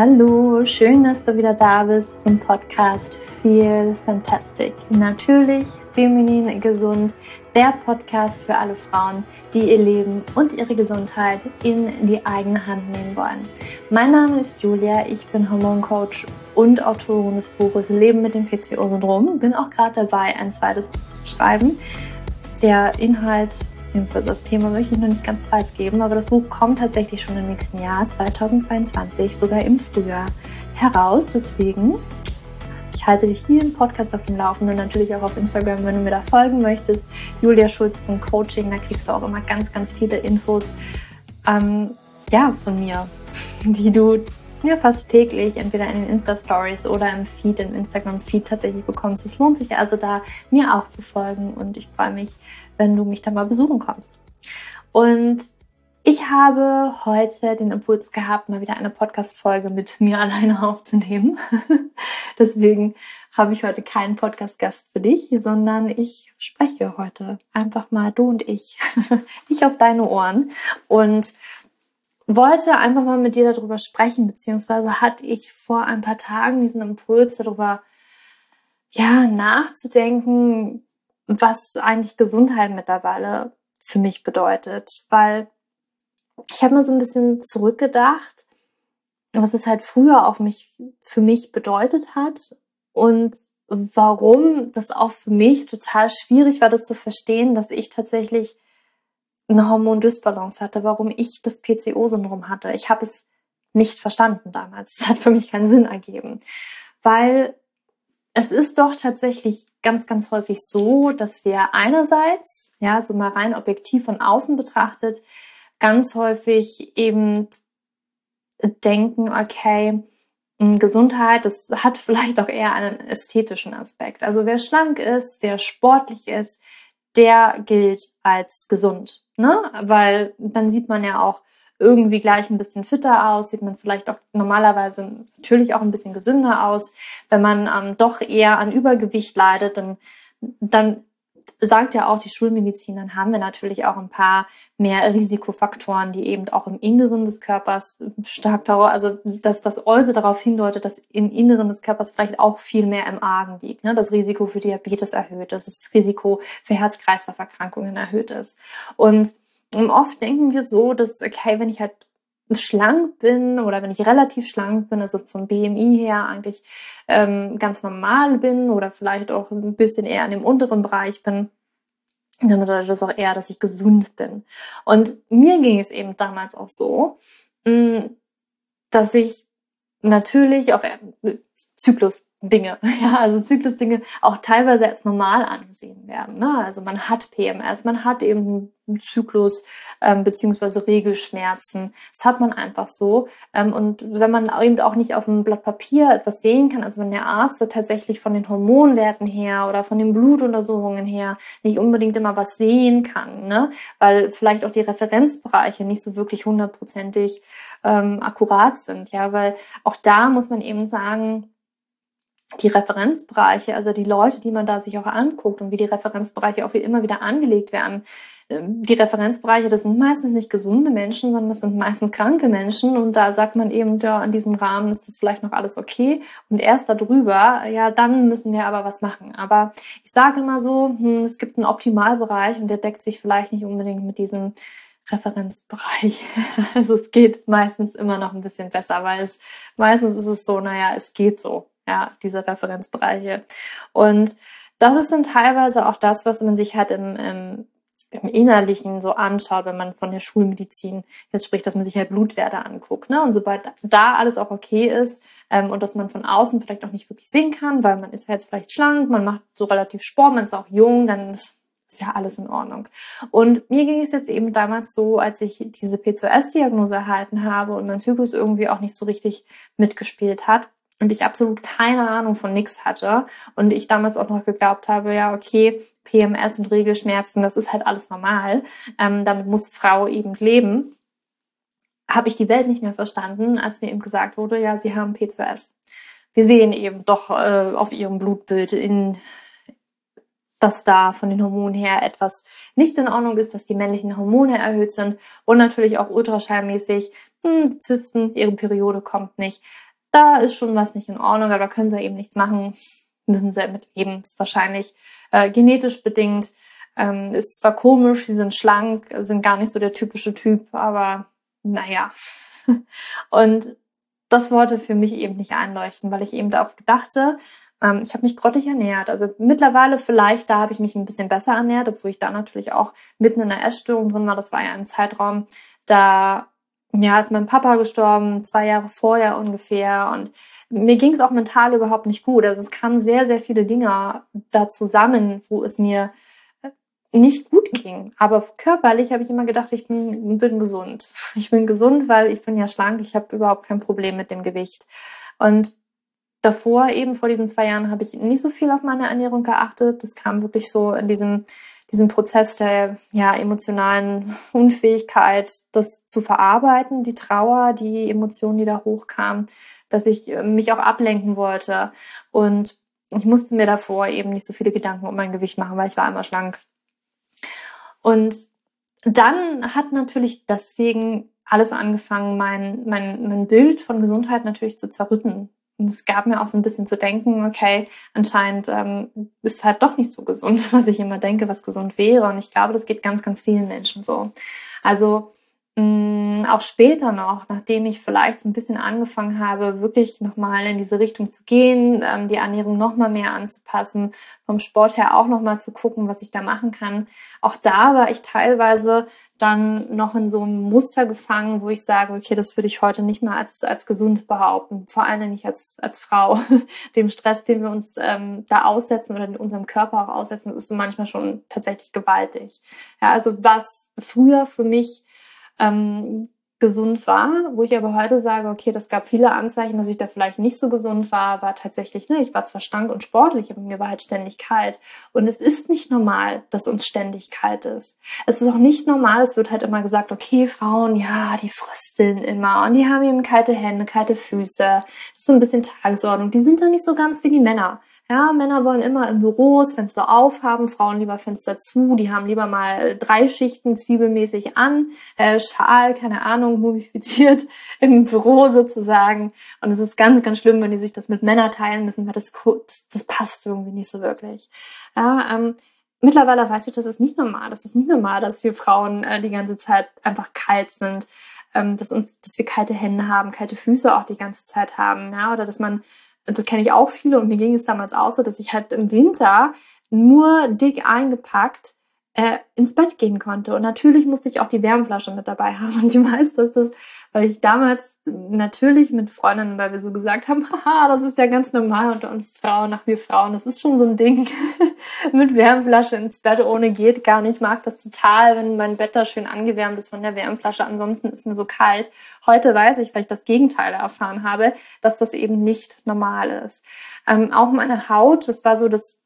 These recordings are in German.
Hallo, schön, dass du wieder da bist zum Podcast Feel Fantastic. Natürlich feminin gesund, der Podcast für alle Frauen, die ihr Leben und ihre Gesundheit in die eigene Hand nehmen wollen. Mein Name ist Julia, ich bin Hormoncoach und Autorin des Buches Leben mit dem PCO-Syndrom. Bin auch gerade dabei, ein zweites Buch zu schreiben. Der Inhalt beziehungsweise das Thema möchte ich noch nicht ganz preisgeben, aber das Buch kommt tatsächlich schon im nächsten Jahr, 2022, sogar im Frühjahr heraus. Deswegen, ich halte dich hier im Podcast auf dem Laufenden, natürlich auch auf Instagram, wenn du mir da folgen möchtest. Julia Schulz von Coaching, da kriegst du auch immer ganz, ganz viele Infos, ähm, ja, von mir, die du ja, fast täglich, entweder in den Insta-Stories oder im Feed, im Instagram-Feed tatsächlich bekommst. Es lohnt sich also da, mir auch zu folgen und ich freue mich, wenn du mich da mal besuchen kommst. Und ich habe heute den Impuls gehabt, mal wieder eine Podcast-Folge mit mir alleine aufzunehmen. Deswegen habe ich heute keinen Podcast-Gast für dich, sondern ich spreche heute einfach mal du und ich. ich auf deine Ohren. Und wollte einfach mal mit dir darüber sprechen, beziehungsweise hatte ich vor ein paar Tagen diesen Impuls darüber, ja, nachzudenken, was eigentlich Gesundheit mittlerweile für mich bedeutet, weil ich habe mal so ein bisschen zurückgedacht, was es halt früher auf mich, für mich bedeutet hat und warum das auch für mich total schwierig war, das zu verstehen, dass ich tatsächlich eine Hormondysbalance hatte, warum ich das PCO-Syndrom hatte. Ich habe es nicht verstanden damals. Es hat für mich keinen Sinn ergeben, weil es ist doch tatsächlich ganz, ganz häufig so, dass wir einerseits, ja, so mal rein objektiv von außen betrachtet, ganz häufig eben denken, okay, Gesundheit, das hat vielleicht auch eher einen ästhetischen Aspekt. Also wer schlank ist, wer sportlich ist, der gilt als gesund ne? Weil dann sieht man ja auch irgendwie gleich ein bisschen fitter aus, sieht man vielleicht auch normalerweise natürlich auch ein bisschen gesünder aus. Wenn man ähm, doch eher an Übergewicht leidet, dann, dann sagt ja auch die Schulmedizin, dann haben wir natürlich auch ein paar mehr Risikofaktoren, die eben auch im Inneren des Körpers stark darauf, also dass das Äußere darauf hindeutet, dass im Inneren des Körpers vielleicht auch viel mehr im Argen liegt. Ne? Das Risiko für Diabetes erhöht ist, das Risiko für Herz-Kreislauf-Erkrankungen erhöht ist. Und oft denken wir so, dass, okay, wenn ich halt schlank bin oder wenn ich relativ schlank bin, also vom BMI her eigentlich ähm, ganz normal bin oder vielleicht auch ein bisschen eher in dem unteren Bereich bin, dann bedeutet das auch eher, dass ich gesund bin. Und mir ging es eben damals auch so, mm, dass ich natürlich auch äh, Zyklus Dinge, ja, also Zyklusdinge auch teilweise als normal angesehen werden. Ne? Also man hat PMS, man hat eben einen Zyklus ähm, beziehungsweise Regelschmerzen. Das hat man einfach so. Ähm, und wenn man eben auch nicht auf einem Blatt Papier etwas sehen kann, also wenn der Arzt tatsächlich von den Hormonwerten her oder von den Blutuntersuchungen her nicht unbedingt immer was sehen kann, ne? weil vielleicht auch die Referenzbereiche nicht so wirklich hundertprozentig ähm, akkurat sind, ja, weil auch da muss man eben sagen, die Referenzbereiche, also die Leute, die man da sich auch anguckt und wie die Referenzbereiche auch immer wieder angelegt werden. Ähm, die Referenzbereiche, das sind meistens nicht gesunde Menschen, sondern das sind meistens kranke Menschen und da sagt man eben, ja, in diesem Rahmen ist das vielleicht noch alles okay und erst darüber, ja, dann müssen wir aber was machen. Aber ich sage immer so, hm, es gibt einen Optimalbereich und der deckt sich vielleicht nicht unbedingt mit diesem Referenzbereich. Also es geht meistens immer noch ein bisschen besser, weil es meistens ist es so, naja, es geht so ja, diese Referenzbereiche. Und das ist dann teilweise auch das, was man sich halt im, im, im Innerlichen so anschaut, wenn man von der Schulmedizin jetzt spricht, dass man sich halt Blutwerte anguckt. Ne? Und sobald da alles auch okay ist ähm, und dass man von außen vielleicht auch nicht wirklich sehen kann, weil man ist halt vielleicht schlank, man macht so relativ Sport, man ist auch jung, dann ist ist ja alles in Ordnung. Und mir ging es jetzt eben damals so, als ich diese P2S-Diagnose erhalten habe und mein Zyklus irgendwie auch nicht so richtig mitgespielt hat, und ich absolut keine Ahnung von nix hatte und ich damals auch noch geglaubt habe, ja, okay, PMS und Regelschmerzen, das ist halt alles normal, ähm, damit muss Frau eben leben, habe ich die Welt nicht mehr verstanden, als mir eben gesagt wurde, ja, sie haben P2S. Wir sehen eben doch äh, auf ihrem Blutbild in dass da von den Hormonen her etwas nicht in Ordnung ist, dass die männlichen Hormone erhöht sind und natürlich auch ultraschallmäßig, hm, Zysten, ihre Periode kommt nicht da ist schon was nicht in Ordnung, aber da können sie eben nichts machen, müssen sie mit leben. Das ist wahrscheinlich äh, genetisch bedingt. Ähm, ist zwar komisch, sie sind schlank, sind gar nicht so der typische Typ, aber naja. Und das wollte für mich eben nicht einleuchten, weil ich eben darauf dachte, ähm, ich habe mich grottig ernährt. Also mittlerweile vielleicht, da habe ich mich ein bisschen besser ernährt, obwohl ich da natürlich auch mitten in der Essstörung drin war. Das war ja ein Zeitraum, da ja, ist mein Papa gestorben, zwei Jahre vorher ungefähr. Und mir ging es auch mental überhaupt nicht gut. Also es kamen sehr, sehr viele Dinge da zusammen, wo es mir nicht gut ging. Aber körperlich habe ich immer gedacht, ich bin, bin gesund. Ich bin gesund, weil ich bin ja schlank, ich habe überhaupt kein Problem mit dem Gewicht. Und davor, eben vor diesen zwei Jahren, habe ich nicht so viel auf meine Ernährung geachtet. Das kam wirklich so in diesem, diesem Prozess der ja, emotionalen Unfähigkeit, das zu verarbeiten, die Trauer, die Emotionen, die da hochkamen, dass ich mich auch ablenken wollte. Und ich musste mir davor eben nicht so viele Gedanken um mein Gewicht machen, weil ich war immer schlank. Und dann hat natürlich deswegen alles angefangen, mein, mein, mein Bild von Gesundheit natürlich zu zerrütten. Und es gab mir auch so ein bisschen zu denken, okay, anscheinend ähm, ist halt doch nicht so gesund, was ich immer denke, was gesund wäre. Und ich glaube, das geht ganz, ganz vielen Menschen so. Also auch später noch, nachdem ich vielleicht so ein bisschen angefangen habe, wirklich nochmal in diese Richtung zu gehen, ähm, die Ernährung nochmal mehr anzupassen, vom Sport her auch nochmal zu gucken, was ich da machen kann. Auch da war ich teilweise dann noch in so einem Muster gefangen, wo ich sage, okay, das würde ich heute nicht mehr als, als gesund behaupten, vor allem nicht als, als Frau. Dem Stress, den wir uns ähm, da aussetzen oder in unserem Körper auch aussetzen, ist manchmal schon tatsächlich gewaltig. Ja, also was früher für mich ähm, gesund war, wo ich aber heute sage, okay, das gab viele Anzeichen, dass ich da vielleicht nicht so gesund war, war tatsächlich, ne, ich war zwar stank und sportlich, aber mir war halt ständig kalt. Und es ist nicht normal, dass uns ständig kalt ist. Es ist auch nicht normal, es wird halt immer gesagt, okay, Frauen, ja, die frösteln immer und die haben eben kalte Hände, kalte Füße. Das ist so ein bisschen Tagesordnung. Die sind da nicht so ganz wie die Männer. Ja, Männer wollen immer im Büros Fenster aufhaben, Frauen lieber Fenster zu, die haben lieber mal drei Schichten zwiebelmäßig an, äh, Schal, keine Ahnung, mumifiziert im Büro sozusagen. Und es ist ganz, ganz schlimm, wenn die sich das mit Männern teilen müssen, weil das, das, passt irgendwie nicht so wirklich. Ja, ähm, mittlerweile weiß ich, das ist nicht normal. Das ist nicht normal, dass wir Frauen äh, die ganze Zeit einfach kalt sind. Ähm, dass uns, dass wir kalte Hände haben, kalte Füße auch die ganze Zeit haben, ja, oder dass man das kenne ich auch viele. Und mir ging es damals auch so, dass ich halt im Winter nur dick eingepackt äh, ins Bett gehen konnte. Und natürlich musste ich auch die Wärmflasche mit dabei haben. Und ich weiß, dass das, weil ich damals natürlich mit Freundinnen, weil wir so gesagt haben, haha, das ist ja ganz normal unter uns Frauen, nach wir Frauen. Das ist schon so ein Ding. mit Wärmflasche ins Bett ohne geht gar nicht. Ich mag das total, wenn mein Bett da schön angewärmt ist von der Wärmflasche. Ansonsten ist mir so kalt. Heute weiß ich, weil ich das Gegenteil erfahren habe, dass das eben nicht normal ist. Ähm, auch meine Haut, das war so das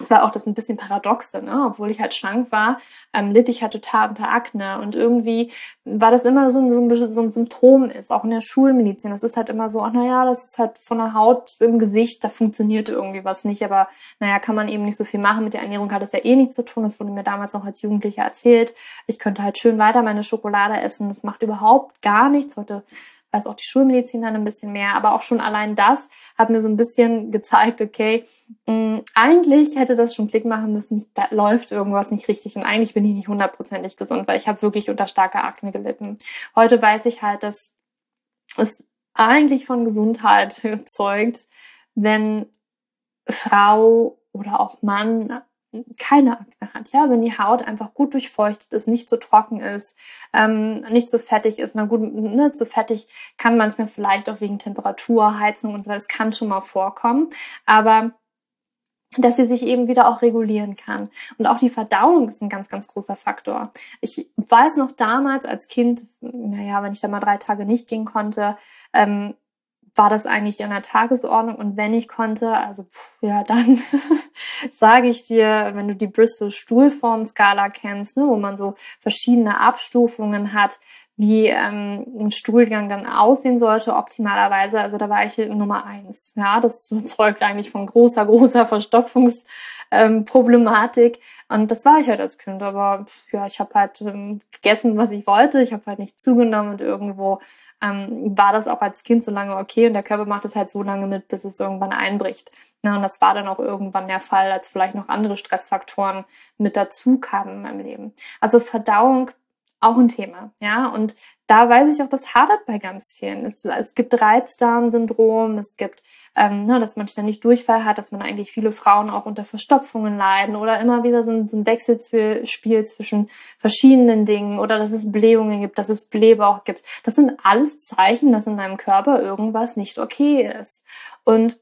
das war auch das ein bisschen paradoxe, ne? obwohl ich halt schlank war, ähm, litt ich halt total unter Akne und irgendwie war das immer so ein, so, ein, so ein Symptom ist, auch in der Schulmedizin. Das ist halt immer so, ach naja, das ist halt von der Haut im Gesicht, da funktioniert irgendwie was nicht, aber naja, kann man eben nicht so viel machen. Mit der Ernährung hat es ja eh nichts zu tun. Das wurde mir damals noch als Jugendlicher erzählt. Ich könnte halt schön weiter meine Schokolade essen. Das macht überhaupt gar nichts. Heute weiß auch die Schulmedizin dann ein bisschen mehr, aber auch schon allein das hat mir so ein bisschen gezeigt, okay, mh, mm, eigentlich hätte das schon Klick machen müssen, da läuft irgendwas nicht richtig und eigentlich bin ich nicht hundertprozentig gesund, weil ich habe wirklich unter starker Akne gelitten. Heute weiß ich halt, dass es eigentlich von Gesundheit zeugt, wenn Frau oder auch Mann keine Akne hat, ja, wenn die Haut einfach gut durchfeuchtet ist, nicht so trocken ist, ähm, nicht so fettig ist, na gut, ne, zu fettig kann manchmal vielleicht auch wegen Temperatur, Heizung und so, das kann schon mal vorkommen, aber dass sie sich eben wieder auch regulieren kann. Und auch die Verdauung ist ein ganz, ganz großer Faktor. Ich weiß noch damals als Kind, naja, wenn ich da mal drei Tage nicht gehen konnte, ähm, war das eigentlich in der Tagesordnung und wenn ich konnte, also pff, ja, dann sage ich dir, wenn du die Bristol Stuhlform-Skala kennst, ne, wo man so verschiedene Abstufungen hat, wie ähm, ein Stuhlgang dann aussehen sollte, optimalerweise. Also da war ich Nummer eins. Ja, das zeugt eigentlich von großer, großer Verstopfungsgefahr ähm. Und das war ich halt als Kind. Aber ja, ich habe halt ähm, gegessen, was ich wollte. Ich habe halt nicht zugenommen und irgendwo ähm, war das auch als Kind so lange okay und der Körper macht es halt so lange mit, bis es irgendwann einbricht. Ja, und das war dann auch irgendwann der Fall, als vielleicht noch andere Stressfaktoren mit dazu kamen in meinem Leben. Also Verdauung auch ein Thema, ja. Und da weiß ich auch, das hadert bei ganz vielen. Es, es gibt Reizdarmsyndrom, es gibt, ähm, ne, dass man ständig Durchfall hat, dass man eigentlich viele Frauen auch unter Verstopfungen leiden oder immer wieder so ein, so ein Wechselspiel zwischen verschiedenen Dingen oder dass es Blähungen gibt, dass es Blähbauch gibt. Das sind alles Zeichen, dass in deinem Körper irgendwas nicht okay ist. Und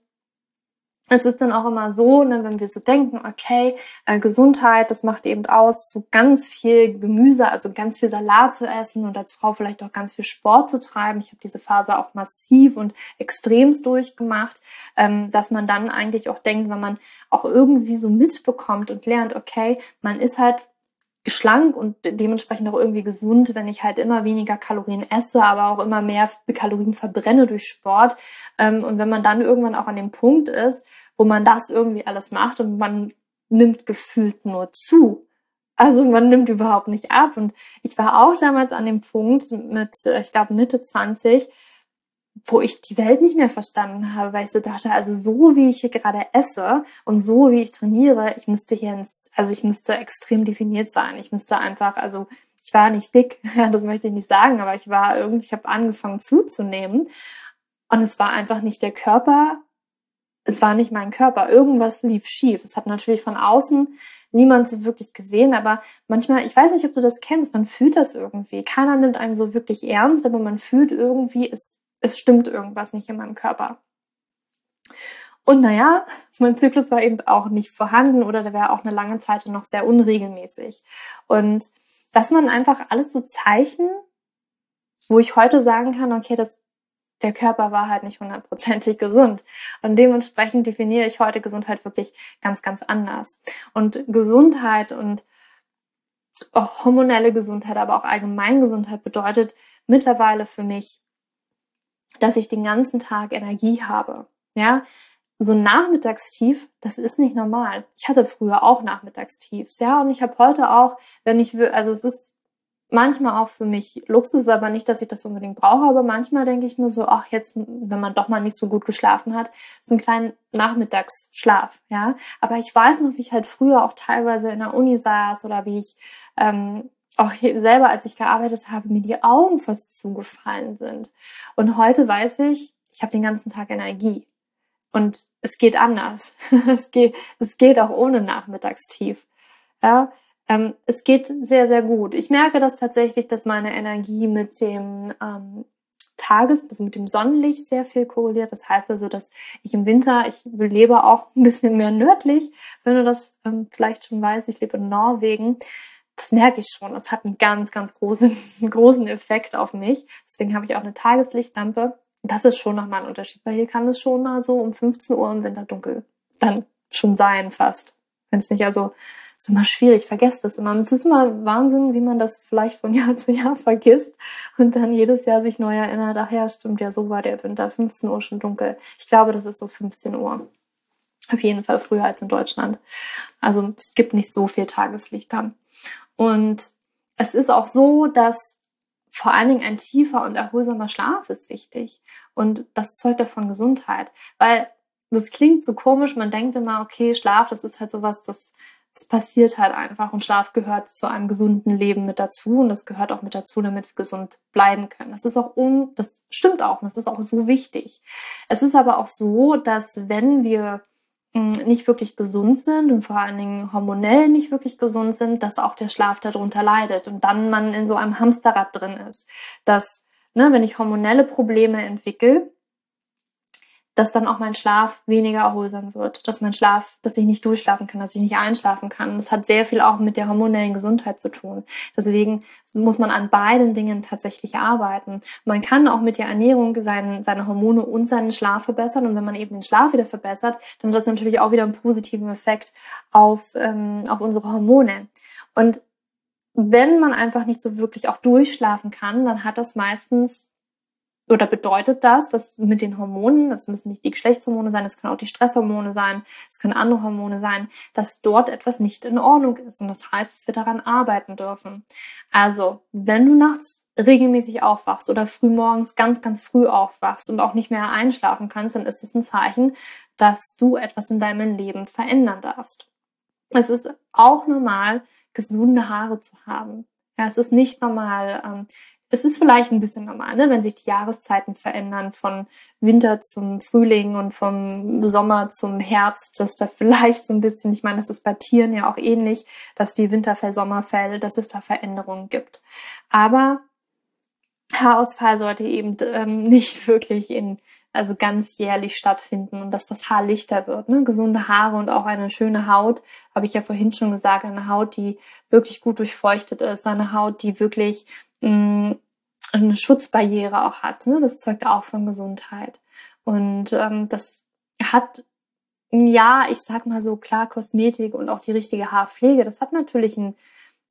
es ist dann auch immer so, ne, wenn wir so denken, okay, äh, Gesundheit, das macht eben aus, so ganz viel Gemüse, also ganz viel Salat zu essen und als Frau vielleicht auch ganz viel Sport zu treiben. Ich habe diese Phase auch massiv und extremst durchgemacht, ähm, dass man dann eigentlich auch denkt, wenn man auch irgendwie so mitbekommt und lernt, okay, man ist halt schlank und dementsprechend auch irgendwie gesund, wenn ich halt immer weniger Kalorien esse, aber auch immer mehr Kalorien verbrenne durch Sport. Ähm, und wenn man dann irgendwann auch an dem Punkt ist, wo man das irgendwie alles macht und man nimmt gefühlt nur zu. Also man nimmt überhaupt nicht ab. Und ich war auch damals an dem Punkt mit, äh, ich glaube, Mitte 20, wo ich die Welt nicht mehr verstanden habe, weil ich so dachte, also so wie ich hier gerade esse und so wie ich trainiere, ich müsste hier ins, also ich müsste extrem definiert sein. Ich müsste einfach, also ich war nicht dick, das möchte ich nicht sagen, aber ich war irgendwie, ich habe angefangen zuzunehmen und es war einfach nicht der Körper, es war nicht mein Körper. Irgendwas lief schief. Es hat natürlich von außen niemand so wirklich gesehen, aber manchmal, ich weiß nicht, ob du das kennst, man fühlt das irgendwie. Keiner nimmt einen so wirklich ernst, aber man fühlt irgendwie, es es stimmt irgendwas nicht in meinem Körper. Und naja, mein Zyklus war eben auch nicht vorhanden oder der wäre auch eine lange Zeit noch sehr unregelmäßig. Und dass man einfach alles so Zeichen, wo ich heute sagen kann, okay, das, der Körper war halt nicht hundertprozentig gesund. Und dementsprechend definiere ich heute Gesundheit wirklich ganz, ganz anders. Und Gesundheit und auch hormonelle Gesundheit, aber auch Allgemeingesundheit bedeutet mittlerweile für mich dass ich den ganzen Tag Energie habe. Ja, so Nachmittagstief, das ist nicht normal. Ich hatte früher auch Nachmittagstiefs, ja, und ich habe heute auch, wenn ich will, also es ist manchmal auch für mich Luxus, aber nicht, dass ich das unbedingt brauche, aber manchmal denke ich mir so, ach jetzt, wenn man doch mal nicht so gut geschlafen hat, so einen kleinen Nachmittagsschlaf, ja. Aber ich weiß noch, wie ich halt früher auch teilweise in der Uni saß oder wie ich ähm, auch selber, als ich gearbeitet habe, mir die Augen fast zugefallen sind. Und heute weiß ich, ich habe den ganzen Tag Energie. Und es geht anders. es, geht, es geht auch ohne Nachmittagstief. Ja, ähm, es geht sehr, sehr gut. Ich merke das tatsächlich, dass meine Energie mit dem ähm, Tages, also mit dem Sonnenlicht sehr viel korreliert. Das heißt also, dass ich im Winter, ich lebe auch ein bisschen mehr nördlich, wenn du das ähm, vielleicht schon weißt, ich lebe in Norwegen das merke ich schon. Es hat einen ganz, ganz großen, großen Effekt auf mich. Deswegen habe ich auch eine Tageslichtlampe. Das ist schon nochmal ein Unterschied, weil hier kann es schon mal so um 15 Uhr im Winter dunkel dann schon sein fast. Wenn es nicht, also ist immer schwierig, vergesst das immer. Es ist immer Wahnsinn, wie man das vielleicht von Jahr zu Jahr vergisst und dann jedes Jahr sich neu erinnert, ach ja, stimmt, ja, so war der Winter, 15 Uhr schon dunkel. Ich glaube, das ist so 15 Uhr. Auf jeden Fall früher als in Deutschland. Also es gibt nicht so viel Tageslicht dann. Und es ist auch so, dass vor allen Dingen ein tiefer und erholsamer Schlaf ist wichtig. Und das zeugt davon Gesundheit. Weil das klingt so komisch, man denkt immer, okay, Schlaf, das ist halt sowas, das, das passiert halt einfach. Und Schlaf gehört zu einem gesunden Leben mit dazu. Und das gehört auch mit dazu, damit wir gesund bleiben können. Das ist auch un, das stimmt auch. Und das ist auch so wichtig. Es ist aber auch so, dass wenn wir nicht wirklich gesund sind und vor allen Dingen hormonell nicht wirklich gesund sind, dass auch der Schlaf darunter leidet und dann man in so einem Hamsterrad drin ist. Dass, ne, wenn ich hormonelle Probleme entwickle, dass dann auch mein Schlaf weniger erholsam wird, dass mein Schlaf, dass ich nicht durchschlafen kann, dass ich nicht einschlafen kann. Das hat sehr viel auch mit der hormonellen Gesundheit zu tun. Deswegen muss man an beiden Dingen tatsächlich arbeiten. Man kann auch mit der Ernährung seine, seine Hormone und seinen Schlaf verbessern. Und wenn man eben den Schlaf wieder verbessert, dann hat das natürlich auch wieder einen positiven Effekt auf, ähm, auf unsere Hormone. Und wenn man einfach nicht so wirklich auch durchschlafen kann, dann hat das meistens oder bedeutet das, dass mit den Hormonen, das müssen nicht die Geschlechtshormone sein, das können auch die Stresshormone sein, es können andere Hormone sein, dass dort etwas nicht in Ordnung ist. Und das heißt, dass wir daran arbeiten dürfen. Also, wenn du nachts regelmäßig aufwachst oder frühmorgens ganz, ganz früh aufwachst und auch nicht mehr einschlafen kannst, dann ist es ein Zeichen, dass du etwas in deinem Leben verändern darfst. Es ist auch normal, gesunde Haare zu haben. Ja, es ist nicht normal, ähm, es ist vielleicht ein bisschen normal, ne, wenn sich die Jahreszeiten verändern von Winter zum Frühling und vom Sommer zum Herbst, dass da vielleicht so ein bisschen, ich meine, das ist bei Tieren ja auch ähnlich, dass die Winterfell, Sommerfell, dass es da Veränderungen gibt. Aber Haarausfall sollte eben ähm, nicht wirklich in also ganz jährlich stattfinden und dass das Haar lichter wird. Ne? Gesunde Haare und auch eine schöne Haut, habe ich ja vorhin schon gesagt, eine Haut, die wirklich gut durchfeuchtet ist, eine Haut, die wirklich mh, eine Schutzbarriere auch hat. Ne? Das zeugt auch von Gesundheit. Und ähm, das hat, ja, ich sag mal so, klar, Kosmetik und auch die richtige Haarpflege, das hat natürlich einen,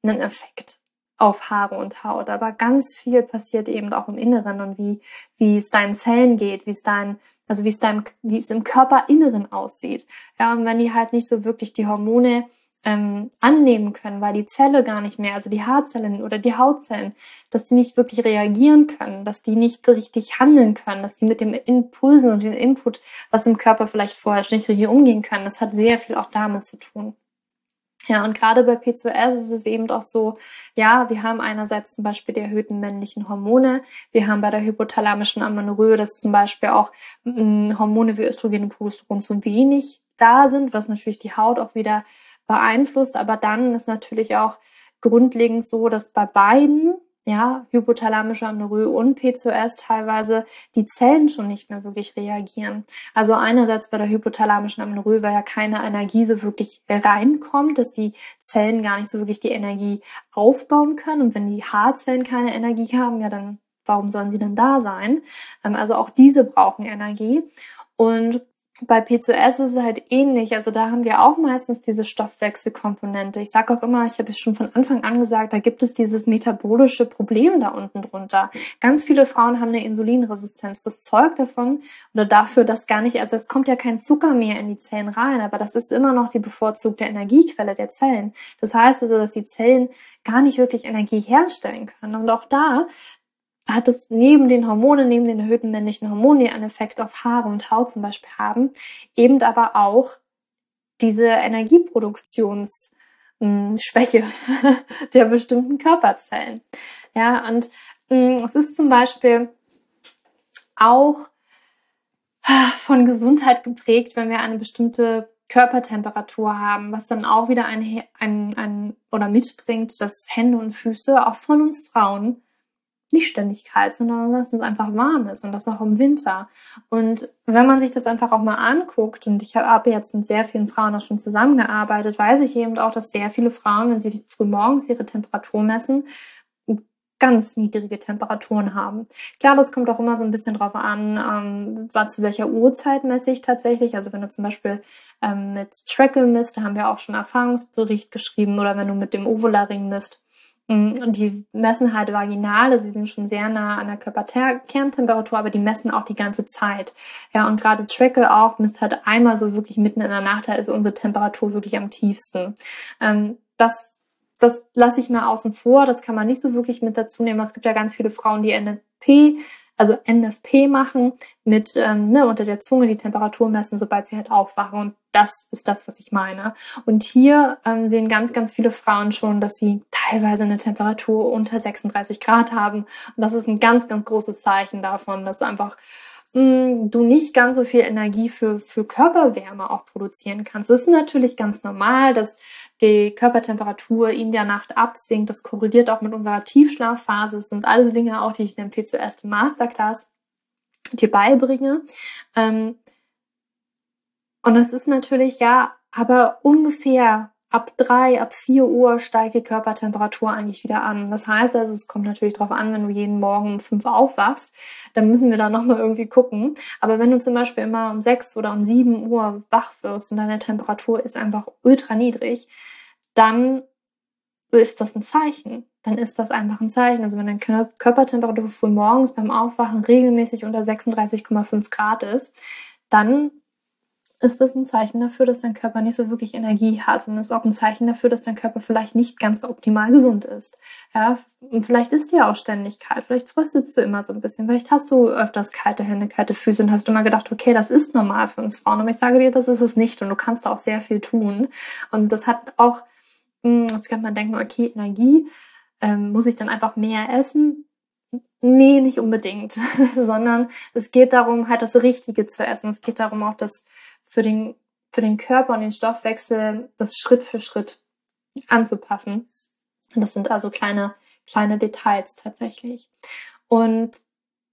einen Effekt auf Haare und Haut. Aber ganz viel passiert eben auch im Inneren und wie, wie es deinen Zellen geht, wie es dein, also wie es deinem, wie es im Körperinneren aussieht. Ja, und wenn die halt nicht so wirklich die Hormone ähm, annehmen können, weil die Zelle gar nicht mehr, also die Haarzellen oder die Hautzellen, dass die nicht wirklich reagieren können, dass die nicht richtig handeln können, dass die mit dem Impulsen und dem Input, was im Körper vielleicht vorher nicht richtig umgehen können. Das hat sehr viel auch damit zu tun. Ja, und gerade bei P2S ist es eben auch so, ja, wir haben einerseits zum Beispiel die erhöhten männlichen Hormone. Wir haben bei der hypothalamischen Amenorrhoe, dass zum Beispiel auch Hormone wie Östrogen und Progesteron zu wenig da sind, was natürlich die Haut auch wieder beeinflusst. Aber dann ist natürlich auch grundlegend so, dass bei beiden ja, hypothalamische Amenorrhoe und PCOS teilweise die Zellen schon nicht mehr wirklich reagieren. Also einerseits bei der hypothalamischen Amenorrhoe, weil ja keine Energie so wirklich reinkommt, dass die Zellen gar nicht so wirklich die Energie aufbauen können. Und wenn die Haarzellen keine Energie haben, ja, dann warum sollen sie denn da sein? Ähm, also auch diese brauchen Energie. Und bei P2S ist es halt ähnlich. Also da haben wir auch meistens diese Stoffwechselkomponente. Ich sage auch immer, ich habe es schon von Anfang an gesagt, da gibt es dieses metabolische Problem da unten drunter. Ganz viele Frauen haben eine Insulinresistenz. Das zeugt davon oder dafür, dass gar nicht, also es kommt ja kein Zucker mehr in die Zellen rein, aber das ist immer noch die bevorzugte Energiequelle der Zellen. Das heißt also, dass die Zellen gar nicht wirklich Energie herstellen können. Und auch da hat es neben den Hormonen, neben den erhöhten männlichen Hormonen, die einen Effekt auf Haare und Haut zum Beispiel haben, eben aber auch diese Energieproduktionsschwäche der bestimmten Körperzellen. Ja, und mm, es ist zum Beispiel auch von Gesundheit geprägt, wenn wir eine bestimmte Körpertemperatur haben, was dann auch wieder ein, ein, ein oder mitbringt, dass Hände und Füße auch von uns Frauen nicht ständig kalt, sondern dass es einfach warm ist und das auch im Winter. Und wenn man sich das einfach auch mal anguckt, und ich habe jetzt mit sehr vielen Frauen auch schon zusammengearbeitet, weiß ich eben auch, dass sehr viele Frauen, wenn sie früh morgens ihre Temperatur messen, ganz niedrige Temperaturen haben. Klar, das kommt auch immer so ein bisschen drauf an, ähm, zu welcher Uhrzeit messe ich tatsächlich. Also wenn du zum Beispiel ähm, mit Trackle misst, da haben wir auch schon Erfahrungsbericht geschrieben, oder wenn du mit dem Ovularing misst, Mm, die messen halt vaginal, also sie sind schon sehr nah an der Körperkerntemperatur, aber die messen auch die ganze Zeit. Ja, und gerade Trickle auch misst halt einmal so wirklich mitten in der Nacht, da ist unsere Temperatur wirklich am tiefsten. Ähm, das, das lasse ich mal außen vor, das kann man nicht so wirklich mit dazu nehmen. Es gibt ja ganz viele Frauen, die NFP also NFP machen, mit ähm, ne, unter der Zunge die Temperatur messen, sobald sie halt aufwachen. Und das ist das, was ich meine. Und hier ähm, sehen ganz, ganz viele Frauen schon, dass sie teilweise eine Temperatur unter 36 Grad haben. Und das ist ein ganz, ganz großes Zeichen davon, dass einfach du nicht ganz so viel Energie für, für Körperwärme auch produzieren kannst. Das ist natürlich ganz normal, dass die Körpertemperatur in der Nacht absinkt. Das korreliert auch mit unserer Tiefschlafphase. Das sind alles Dinge auch, die ich in dem P2S Masterclass dir beibringe. Ähm, und das ist natürlich ja, aber ungefähr ab drei, ab vier Uhr steigt die Körpertemperatur eigentlich wieder an. Das heißt also, es kommt natürlich darauf an, wenn du jeden Morgen um fünf aufwachst, dann müssen wir da nochmal irgendwie gucken. Aber wenn du zum Beispiel immer um sechs oder um sieben Uhr wach wirst und deine Temperatur ist einfach ultra niedrig, dann ist das ein Zeichen. Dann ist das einfach ein Zeichen. Also wenn deine Körpertemperatur früh morgens beim Aufwachen regelmäßig unter 36,5 Grad ist, dann ist das ein Zeichen dafür, dass dein Körper nicht so wirklich Energie hat. Und ist auch ein Zeichen dafür, dass dein Körper vielleicht nicht ganz optimal gesund ist. Ja, und vielleicht ist dir auch ständig kalt. Vielleicht fröstelst du immer so ein bisschen. Vielleicht hast du öfters kalte Hände, kalte Füße und hast immer gedacht, okay, das ist normal für uns Frauen. Aber ich sage dir, das ist es nicht. Und du kannst auch sehr viel tun. Und das hat auch, hm, jetzt könnte man denken, okay, Energie, ähm, muss ich dann einfach mehr essen? Nee, nicht unbedingt, sondern es geht darum, halt das Richtige zu essen. Es geht darum, auch das für den, für den Körper und den Stoffwechsel das Schritt für Schritt anzupassen. Und das sind also kleine, kleine Details tatsächlich. Und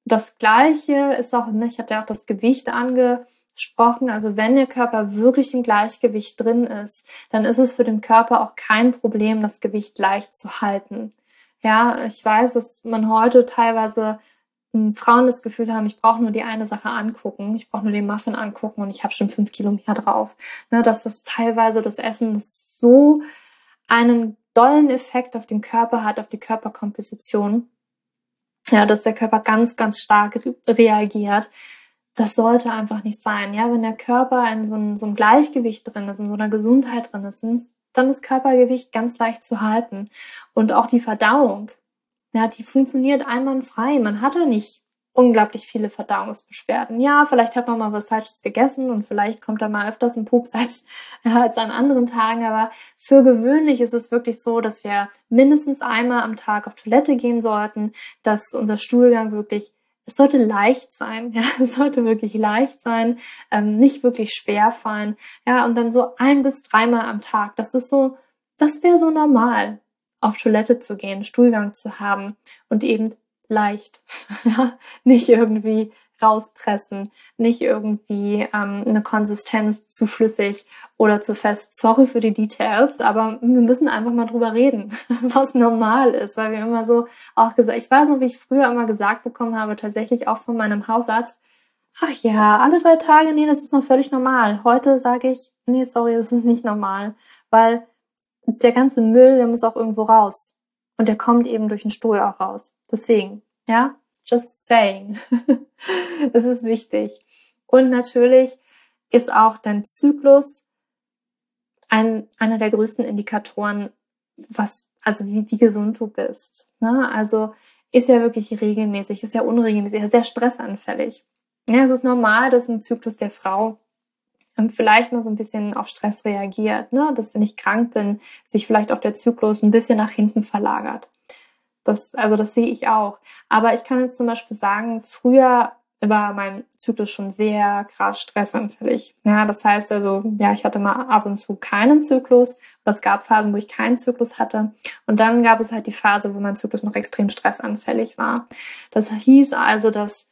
das Gleiche ist auch, ne, ich hatte ja auch das Gewicht angesprochen, also wenn der Körper wirklich im Gleichgewicht drin ist, dann ist es für den Körper auch kein Problem, das Gewicht leicht zu halten. Ja, ich weiß, dass man heute teilweise Frauen das Gefühl haben, ich brauche nur die eine Sache angucken, ich brauche nur den Muffin angucken und ich habe schon fünf Kilo mehr drauf. Ne, dass das teilweise das Essen das so einen dollen Effekt auf den Körper hat, auf die Körperkomposition, ja, dass der Körper ganz, ganz stark reagiert. Das sollte einfach nicht sein. Ja, wenn der Körper in so einem, so einem Gleichgewicht drin ist, in so einer Gesundheit drin ist, dann ist Körpergewicht ganz leicht zu halten. Und auch die Verdauung, ja, die funktioniert einwandfrei. Man hat da nicht unglaublich viele Verdauungsbeschwerden. Ja, vielleicht hat man mal was Falsches gegessen und vielleicht kommt da mal öfters ein Pups als, ja, als an anderen Tagen. Aber für gewöhnlich ist es wirklich so, dass wir mindestens einmal am Tag auf Toilette gehen sollten, dass unser Stuhlgang wirklich es sollte leicht sein, ja, es sollte wirklich leicht sein, ähm, nicht wirklich schwer fallen, ja, und dann so ein bis dreimal am Tag. Das ist so, das wäre so normal auf Toilette zu gehen, Stuhlgang zu haben und eben leicht, nicht irgendwie rauspressen, nicht irgendwie ähm, eine Konsistenz zu flüssig oder zu fest. Sorry für die Details, aber wir müssen einfach mal drüber reden, was normal ist, weil wir immer so auch gesagt, ich weiß noch, wie ich früher immer gesagt bekommen habe, tatsächlich auch von meinem Hausarzt, ach ja, alle drei Tage, nee, das ist noch völlig normal. Heute sage ich, nee, sorry, das ist nicht normal, weil der ganze Müll, der muss auch irgendwo raus. Und der kommt eben durch den Stuhl auch raus. Deswegen, ja, just saying. das ist wichtig. Und natürlich ist auch dein Zyklus ein, einer der größten Indikatoren, was, also wie, wie gesund du bist. Ne? Also ist ja wirklich regelmäßig, ist ja unregelmäßig, ist sehr stressanfällig. Ja, es ist normal, dass ein Zyklus der Frau vielleicht mal so ein bisschen auf Stress reagiert, ne? dass wenn ich krank bin, sich vielleicht auch der Zyklus ein bisschen nach hinten verlagert. Das, also das sehe ich auch. Aber ich kann jetzt zum Beispiel sagen, früher war mein Zyklus schon sehr krass stressanfällig. Ja, das heißt also, ja, ich hatte mal ab und zu keinen Zyklus. Es gab Phasen, wo ich keinen Zyklus hatte. Und dann gab es halt die Phase, wo mein Zyklus noch extrem stressanfällig war. Das hieß also, dass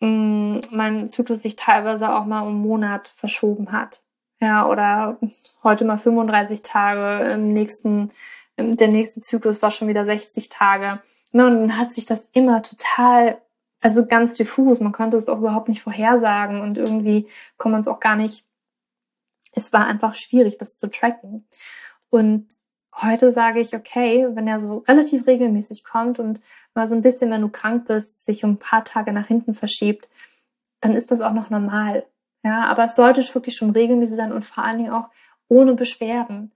mh, mein Zyklus sich teilweise auch mal um Monat verschoben hat. Ja, oder heute mal 35 Tage, im nächsten, der nächste Zyklus war schon wieder 60 Tage. Ne, und dann hat sich das immer total, also ganz diffus, man konnte es auch überhaupt nicht vorhersagen und irgendwie kann man es auch gar nicht, es war einfach schwierig, das zu tracken. Und Heute sage ich, okay, wenn er so relativ regelmäßig kommt und mal so ein bisschen, wenn du krank bist, sich um ein paar Tage nach hinten verschiebt, dann ist das auch noch normal. Ja, aber es sollte wirklich schon regelmäßig sein und vor allen Dingen auch ohne Beschwerden.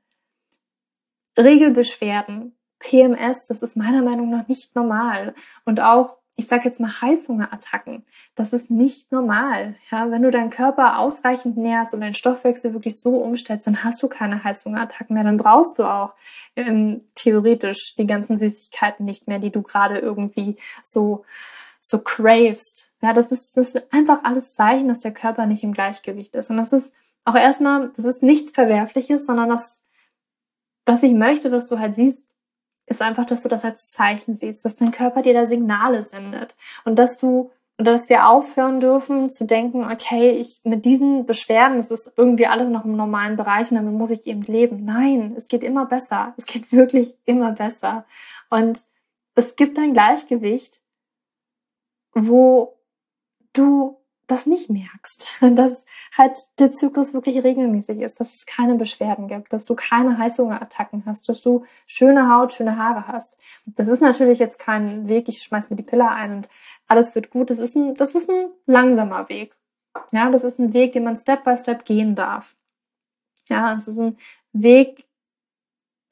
Regelbeschwerden, PMS, das ist meiner Meinung nach nicht normal. Und auch ich sage jetzt mal Heißhungerattacken. Das ist nicht normal. Ja, wenn du deinen Körper ausreichend nährst und deinen Stoffwechsel wirklich so umstellst, dann hast du keine Heißhungerattacken mehr. Dann brauchst du auch ähm, theoretisch die ganzen Süßigkeiten nicht mehr, die du gerade irgendwie so so cravest. Ja, das ist das ist einfach alles Zeichen, dass der Körper nicht im Gleichgewicht ist. Und das ist auch erstmal, das ist nichts Verwerfliches, sondern das, was ich möchte, was du halt siehst, ist einfach, dass du das als Zeichen siehst, dass dein Körper dir da Signale sendet und dass du und dass wir aufhören dürfen zu denken, okay, ich mit diesen Beschwerden, das ist irgendwie alles noch im normalen Bereich und damit muss ich eben leben. Nein, es geht immer besser. Es geht wirklich immer besser. Und es gibt ein Gleichgewicht, wo du das nicht merkst, dass halt der Zyklus wirklich regelmäßig ist, dass es keine Beschwerden gibt, dass du keine Heißhungerattacken hast, dass du schöne Haut, schöne Haare hast. Das ist natürlich jetzt kein Weg, ich schmeiß mir die Pille ein und alles wird gut. Das ist ein, das ist ein langsamer Weg. Ja, das ist ein Weg, den man Step by Step gehen darf. Ja, es ist ein Weg,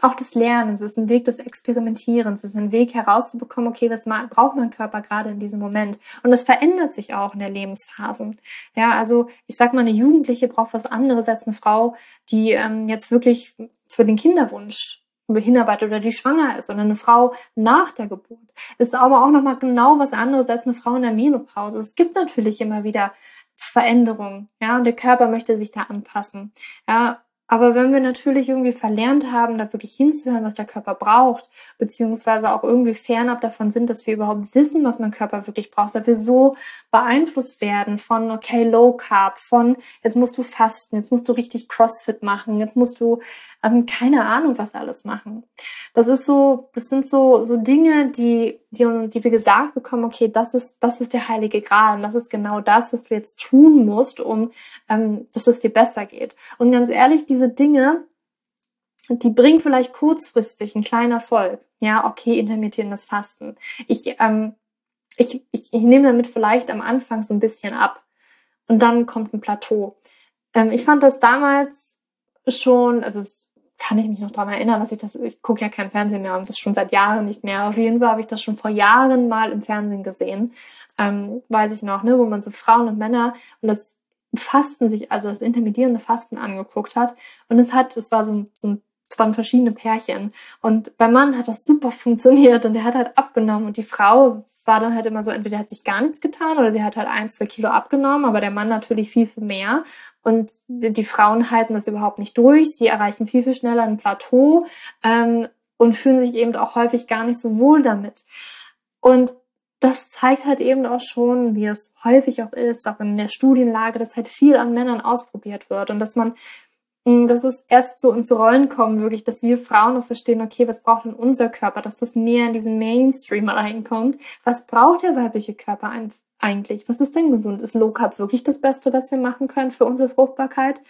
auch des Lernens, es ist ein Weg des Experimentierens, es ist ein Weg herauszubekommen, okay, was braucht mein Körper gerade in diesem Moment? Und das verändert sich auch in der Lebensphase. Ja, also ich sag mal, eine Jugendliche braucht was anderes als eine Frau, die ähm, jetzt wirklich für den Kinderwunsch hinarbeitet oder die schwanger ist oder eine Frau nach der Geburt. Ist aber auch nochmal genau was anderes als eine Frau in der Menopause. Es gibt natürlich immer wieder Veränderungen, ja, und der Körper möchte sich da anpassen. Ja, aber wenn wir natürlich irgendwie verlernt haben, da wirklich hinzuhören, was der Körper braucht, beziehungsweise auch irgendwie fernab davon sind, dass wir überhaupt wissen, was mein Körper wirklich braucht, weil wir so beeinflusst werden von, okay, Low Carb, von, jetzt musst du fasten, jetzt musst du richtig CrossFit machen, jetzt musst du, ähm, keine Ahnung, was alles machen. Das ist so, das sind so, so Dinge, die, die, die wir gesagt bekommen, okay, das ist, das ist der heilige Gral und das ist genau das, was du jetzt tun musst, um, ähm, dass es dir besser geht. Und ganz ehrlich, diese Dinge, die bringen vielleicht kurzfristig einen kleinen Erfolg. Ja, okay, intermittierendes Fasten. Ich, ähm, ich, ich, ich nehme damit vielleicht am Anfang so ein bisschen ab. Und dann kommt ein Plateau. Ähm, ich fand das damals schon, also es kann ich mich noch daran erinnern, dass ich das, ich gucke ja kein Fernsehen mehr und das schon seit Jahren nicht mehr. Auf jeden Fall habe ich das schon vor Jahren mal im Fernsehen gesehen. Ähm, weiß ich noch, ne, wo man so Frauen und Männer und das Fasten sich, also das intermittierende Fasten angeguckt hat. Und es hat, es war so, so es waren verschiedene Pärchen. Und beim Mann hat das super funktioniert und der hat halt abgenommen und die Frau war dann halt immer so, entweder hat sich gar nichts getan oder die hat halt ein, zwei Kilo abgenommen, aber der Mann natürlich viel, viel mehr. Und die Frauen halten das überhaupt nicht durch. Sie erreichen viel, viel schneller ein Plateau ähm, und fühlen sich eben auch häufig gar nicht so wohl damit. Und das zeigt halt eben auch schon, wie es häufig auch ist, auch in der Studienlage, dass halt viel an Männern ausprobiert wird und dass man dass es erst so ins Rollen kommen, wirklich, dass wir Frauen auch verstehen, okay, was braucht denn unser Körper, dass das mehr in diesen Mainstream reinkommt. Was braucht der weibliche Körper eigentlich? Was ist denn gesund? Ist Low Carb wirklich das Beste, was wir machen können für unsere Fruchtbarkeit?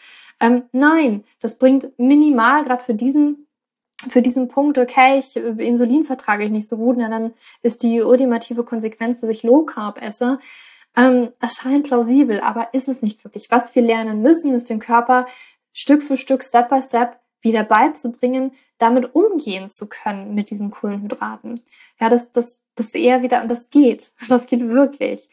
Ähm, nein, das bringt minimal, gerade für diesen für diesen Punkt, okay, ich, Insulin vertrage ich nicht so gut, na, dann ist die ultimative Konsequenz, dass ich Low Carb esse. Ähm, erscheint plausibel, aber ist es nicht wirklich. Was wir lernen müssen, ist den Körper Stück für Stück, Step by Step wieder beizubringen, damit umgehen zu können mit diesen Kohlenhydraten. Ja, das, das, das eher wieder, und das geht. Das geht wirklich.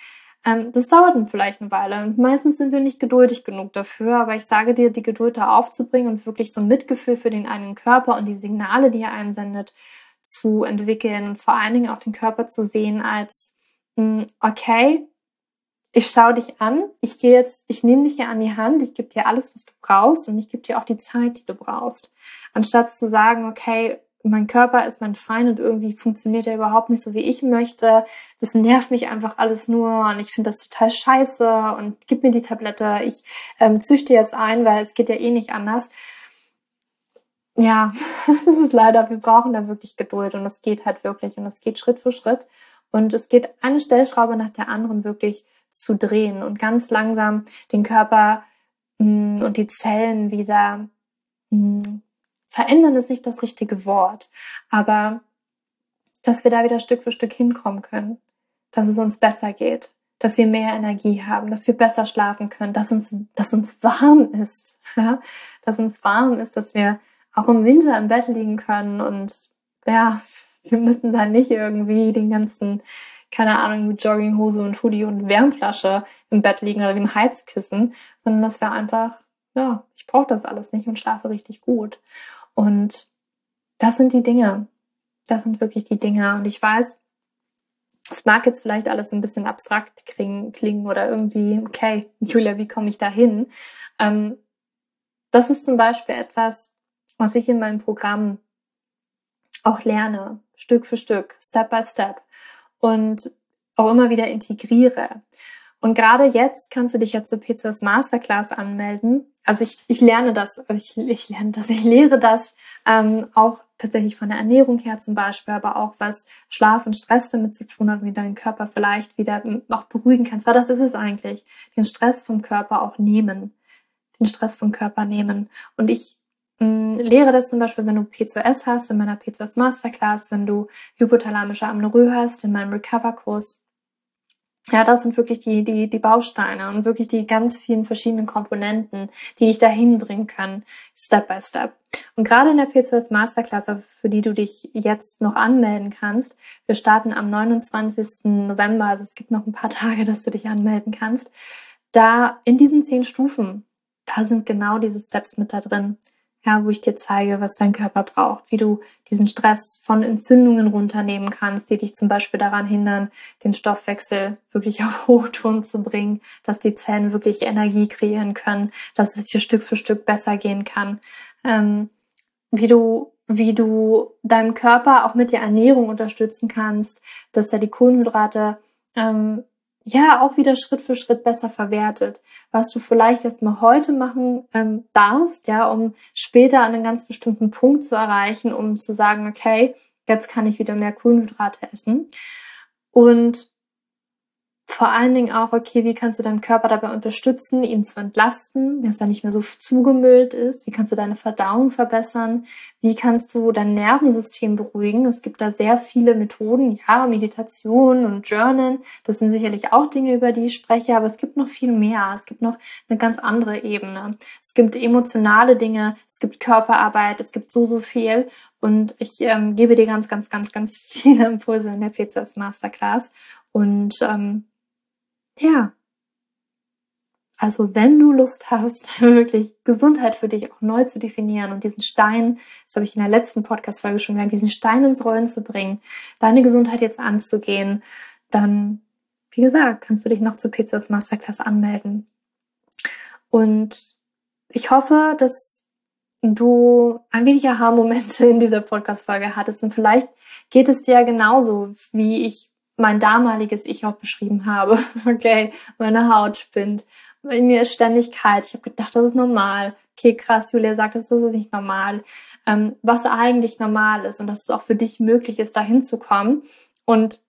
Ähm, das dauert dann vielleicht eine Weile. Und meistens sind wir nicht geduldig genug dafür, aber ich sage dir, die Geduld da aufzubringen und wirklich so ein Mitgefühl für den eigenen Körper und die Signale, die er einem sendet, zu entwickeln und vor allen Dingen auch den Körper zu sehen als, mh, hm, okay, ich schaue dich an, ich gehe jetzt, ich nehme dich hier an die Hand, ich gebe dir alles, was du brauchst und ich gebe dir auch die Zeit, die du brauchst. Anstatt zu sagen, okay, mein Körper ist mein Feind und irgendwie funktioniert er überhaupt nicht so, wie ich möchte. Das nervt mich einfach alles nur und ich finde das total scheiße und gib mir die Tablette, ich ähm, züchte jetzt ein, weil es geht ja eh nicht anders. Ja, das ist leider, wir brauchen da wirklich Geduld und es geht halt wirklich und es geht Schritt für Schritt. Und es geht eine Stellschraube nach der anderen wirklich zu drehen und ganz langsam den Körper mh, mm, und die Zellen wieder mh, mm, verändern ist nicht das richtige Wort, aber dass wir da wieder Stück für Stück hinkommen können, dass es uns besser geht, dass wir mehr Energie haben, dass wir besser schlafen können, dass uns, dass uns warm ist, ja? dass uns warm ist, dass wir auch im Winter im Bett liegen können und ja, wir müssen da nicht irgendwie den ganzen, keine Ahnung, mit Jogginghose und Hoodie und Wärmflasche im Bett liegen oder dem Heizkissen, sondern dass wir einfach, ja, ich brauche das alles nicht und schlafe richtig gut. Und das sind die Dinge. Das sind wirklich die Dinge. Und ich weiß, es mag jetzt vielleicht alles ein bisschen abstrakt klingen oder irgendwie, okay, Julia, wie komme ich da hin? Ähm, das ist zum Beispiel etwas, was ich in meinem Programm auch lerne. Stück für Stück, Step by Step und auch immer wieder integriere. Und gerade jetzt kannst du dich ja zur P2S Masterclass anmelden. also ich, ich lerne das, ich, ich lerne das, ich lehre das ähm, auch tatsächlich von der Ernährung her zum Beispiel, aber auch was Schlaf und Stress damit zu tun hat, wie deinen Körper vielleicht wieder auch beruhigen kannst. Weil das ist es eigentlich. Den Stress vom Körper auch nehmen. Den Stress vom Körper nehmen. Und ich mh, mm, lehre das zum Beispiel, wenn du P2S hast, in meiner P2S Masterclass, wenn du hypothalamische Amenorrhoe hast, in meinem Recover-Kurs. Ja, das sind wirklich die, die, die Bausteine und wirklich die ganz vielen verschiedenen Komponenten, die dich dahin bringen können, Step by Step. Und gerade in der P2S Masterclass, für die du dich jetzt noch anmelden kannst, wir starten am 29. November, also es gibt noch ein paar Tage, dass du dich anmelden kannst, da in diesen zehn Stufen, da sind genau diese Steps mit da drin ja, wo ich dir zeige, was dein Körper braucht, wie du diesen Stress von Entzündungen runternehmen kannst, die dich zum Beispiel daran hindern, den Stoffwechsel wirklich auf Hochton zu bringen, dass die Zellen wirklich Energie kreieren können, dass es dir Stück für Stück besser gehen kann, ähm, wie du wie du deinem Körper auch mit der Ernährung unterstützen kannst, dass er die Kohlenhydrate ähm, ja auch wieder Schritt für Schritt besser verwertet. Was du vielleicht erstmal heute machen ähm, darfst, ja, um später an einen ganz bestimmten Punkt zu erreichen, um zu sagen, okay, jetzt kann ich wieder mehr Kohlenhydrate essen. Und vor allen Dingen auch, okay, wie kannst du deinen Körper dabei unterstützen, ihn zu entlasten, dass er nicht mehr so zugemüllt ist? Wie kannst du deine Verdauung verbessern? Wie kannst du dein Nervensystem beruhigen? Es gibt da sehr viele Methoden, ja, Meditation und Journal. Das sind sicherlich auch Dinge, über die ich spreche, aber es gibt noch viel mehr. Es gibt noch eine ganz andere Ebene. Es gibt emotionale Dinge, es gibt Körperarbeit, es gibt so, so viel. Und ich ähm, gebe dir ganz, ganz, ganz, ganz viele Impulse in der PCS Masterclass. Und ähm, ja. Also wenn du Lust hast, wirklich Gesundheit für dich auch neu zu definieren und diesen Stein, das habe ich in der letzten Podcast-Folge schon gesagt, diesen Stein ins Rollen zu bringen, deine Gesundheit jetzt anzugehen, dann, wie gesagt, kannst du dich noch zur PCOS Masterclass anmelden. Und ich hoffe, dass du ein wenig Aha-Momente in dieser Podcast-Folge hattest und vielleicht geht es dir genauso, wie ich mein damaliges Ich auch beschrieben habe. Okay, meine Haut spinnt. In mir ist ständig kalt. Ich habe gedacht, das ist normal. Okay, krass, Julia sagt, das ist nicht normal. Ähm, was eigentlich normal ist und dass es auch für dich möglich ist, dahin zu kommen. Und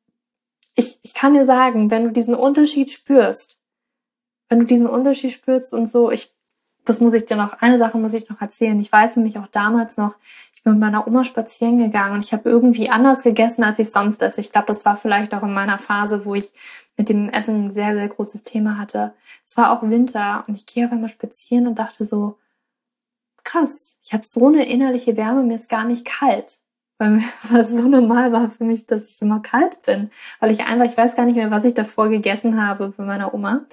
ich, ich kann dir sagen, wenn du diesen Unterschied spürst, wenn du diesen Unterschied spürst und so, ich, das muss ich dir noch, eine Sache muss ich noch erzählen. Ich weiß nämlich auch damals noch, ich bin mit meiner Oma spazieren gegangen und ich habe irgendwie anders gegessen, als ich sonst esse. Ich glaube, das war vielleicht auch in meiner Phase, wo ich mit dem Essen ein sehr, sehr großes Thema hatte. Es war auch Winter und ich gehe auf einmal spazieren und dachte so, krass, ich habe so eine innerliche Wärme, mir ist gar nicht kalt. Weil es so normal war für mich, dass ich immer kalt bin. Weil ich einfach, ich weiß gar nicht mehr, was ich davor gegessen habe bei meiner Oma.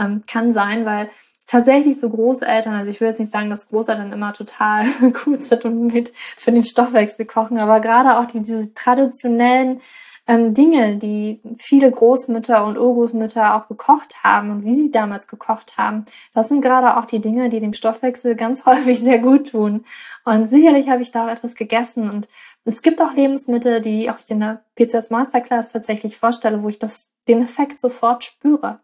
Ähm, kann sein, weil tatsächlich so Großeltern, also ich will jetzt nicht sagen, dass Großeltern immer total gut sind und mit für den Stoffwechsel kochen, aber gerade auch die, diese traditionellen ähm, Dinge, die viele Großmütter und Urgroßmütter auch gekocht haben und wie sie damals gekocht haben, das sind gerade auch die Dinge, die dem Stoffwechsel ganz häufig sehr gut tun. Und sicherlich habe ich da auch etwas gegessen und es gibt auch Lebensmittel, die auch ich in der PCOS Masterclass tatsächlich vorstelle, wo ich das, den Effekt sofort spüre.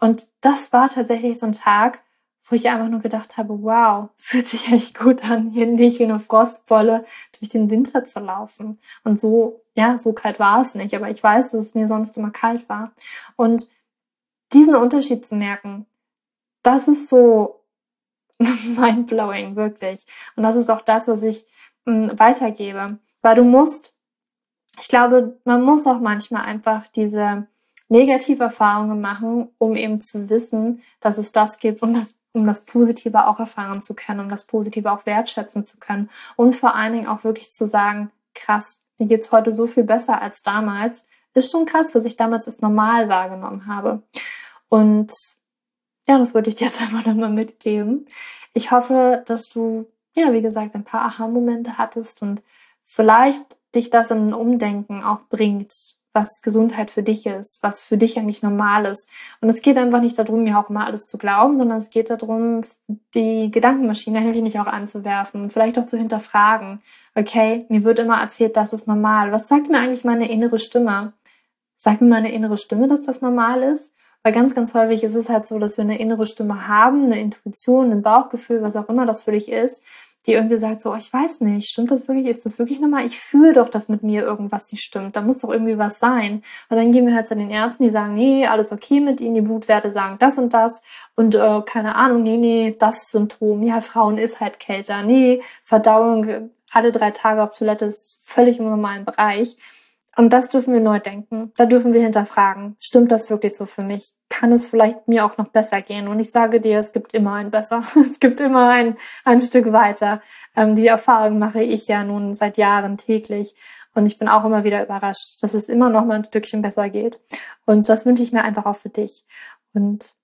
Und das war tatsächlich so ein Tag, wo ich einfach nur gedacht habe, wow, fühlt sich echt gut an, hier nicht wie eine Frostbolle durch den Winter zu laufen. Und so, ja, so kalt war es nicht, aber ich weiß, dass es mir sonst immer kalt war. Und diesen Unterschied zu merken, das ist so mindblowing, wirklich. Und das ist auch das, was ich hm, weitergebe. Weil du musst, ich glaube, man muss auch manchmal einfach diese negative Erfahrungen machen, um eben zu wissen, dass es das gibt und das, um das Positive auch erfahren zu können, um das Positive auch wertschätzen zu können und vor allen Dingen auch wirklich zu sagen, krass, mir geht's heute so viel besser als damals, ist schon krass, was ich damals als normal wahrgenommen habe. Und ja, das würde ich dir jetzt einfach nochmal mitgeben. Ich hoffe, dass du, ja, wie gesagt, ein paar Aha-Momente hattest und vielleicht dich das in ein Umdenken auch bringt, was Gesundheit für dich ist, was für dich eigentlich normal ist. Und es geht einfach nicht darum, mir auch immer alles zu glauben, sondern es geht darum, die Gedankenmaschine ein nicht auch anzuwerfen vielleicht auch zu hinterfragen. Okay, mir wird immer erzählt, das ist normal. Was sagt mir eigentlich meine innere Stimme? Sagt mir meine innere Stimme, dass das normal ist? Weil ganz, ganz häufig ist es halt so, dass wir eine innere Stimme haben, eine Intuition, ein Bauchgefühl, was auch immer das für dich ist, die irgendwie sagt so, oh, ich weiß nicht, stimmt das wirklich? Ist das wirklich normal? Ich fühle doch, dass mit mir irgendwas nicht stimmt. Da muss doch irgendwie was sein. Und dann gehen wir halt zu den Ärzten, die sagen, nee, alles okay mit ihnen, die Blutwerte sagen das und das. Und äh, keine Ahnung, nee, nee, das Symptom. Ja, Frauen ist halt kälter. Nee, Verdauung alle drei Tage auf Toilette ist völlig im normalen Bereich. Und das dürfen wir neu denken. Da dürfen wir hinterfragen. Stimmt das wirklich so für mich? Kann es vielleicht mir auch noch besser gehen? Und ich sage dir, es gibt immer ein besser. Es gibt immer ein, ein Stück weiter. Ähm, die Erfahrung mache ich ja nun seit Jahren täglich. Und ich bin auch immer wieder überrascht, dass es immer noch mal ein Stückchen besser geht. Und das wünsche ich mir einfach auch für dich. Und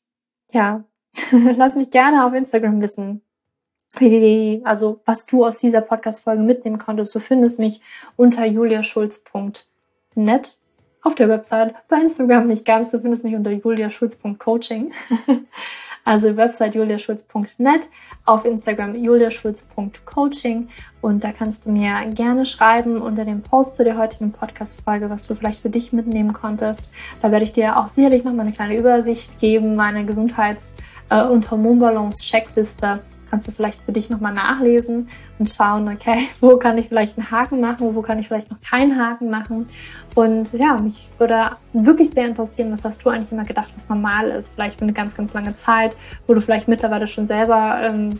ja, lass mich gerne auf Instagram wissen, also was du aus dieser Podcast-Folge mitnehmen konntest. Du findest mich unter juliaschulz.de nett auf der Website, bei Instagram nicht ganz. Du findest mich unter juliaschulz.coaching. also Website juliaschulz.net, auf Instagram juliaschulz.coaching und da kannst du mir gerne schreiben unter dem Post zu der heutigen Podcast-Folge, was du vielleicht für dich mitnehmen konntest. Da werde ich dir auch sicherlich noch mal eine kleine Übersicht geben, meine Gesundheits- äh, und Hormonbalance-Checkliste kannst du vielleicht für dich nochmal nachlesen und schauen, okay, wo kann ich vielleicht einen Haken machen, wo kann ich vielleicht noch keinen Haken machen. Und ja, mich würde wirklich sehr interessieren, was hast du eigentlich immer gedacht, was normal ist. Vielleicht für eine ganz, ganz lange Zeit, wo du vielleicht mittlerweile schon selber ähm,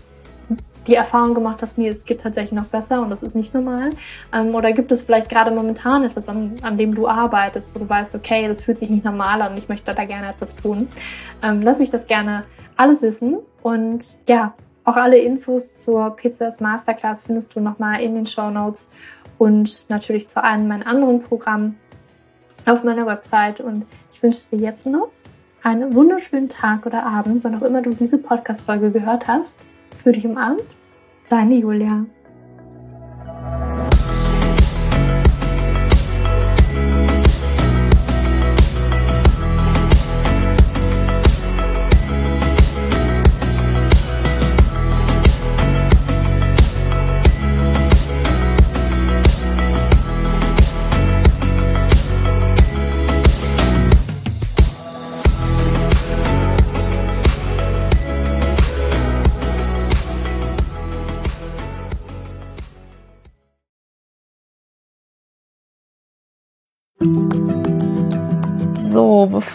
die Erfahrung gemacht hast, nee, es geht tatsächlich noch besser und das ist nicht normal? Ähm, oder gibt es vielleicht gerade momentan etwas, an, an dem du arbeitest, wo du weißt, okay, das fühlt sich nicht normal an und ich möchte da gerne etwas tun? Ähm, lass mich das gerne alles wissen und ja, auch alle Infos zur P2S Masterclass findest du nochmal in den Show Notes und natürlich zu allen meinen anderen Programmen auf meiner Website. Und ich wünsche dir jetzt noch einen wunderschönen Tag oder Abend, wann auch immer du diese Podcast-Folge gehört hast. Für dich umarmt, deine Julia.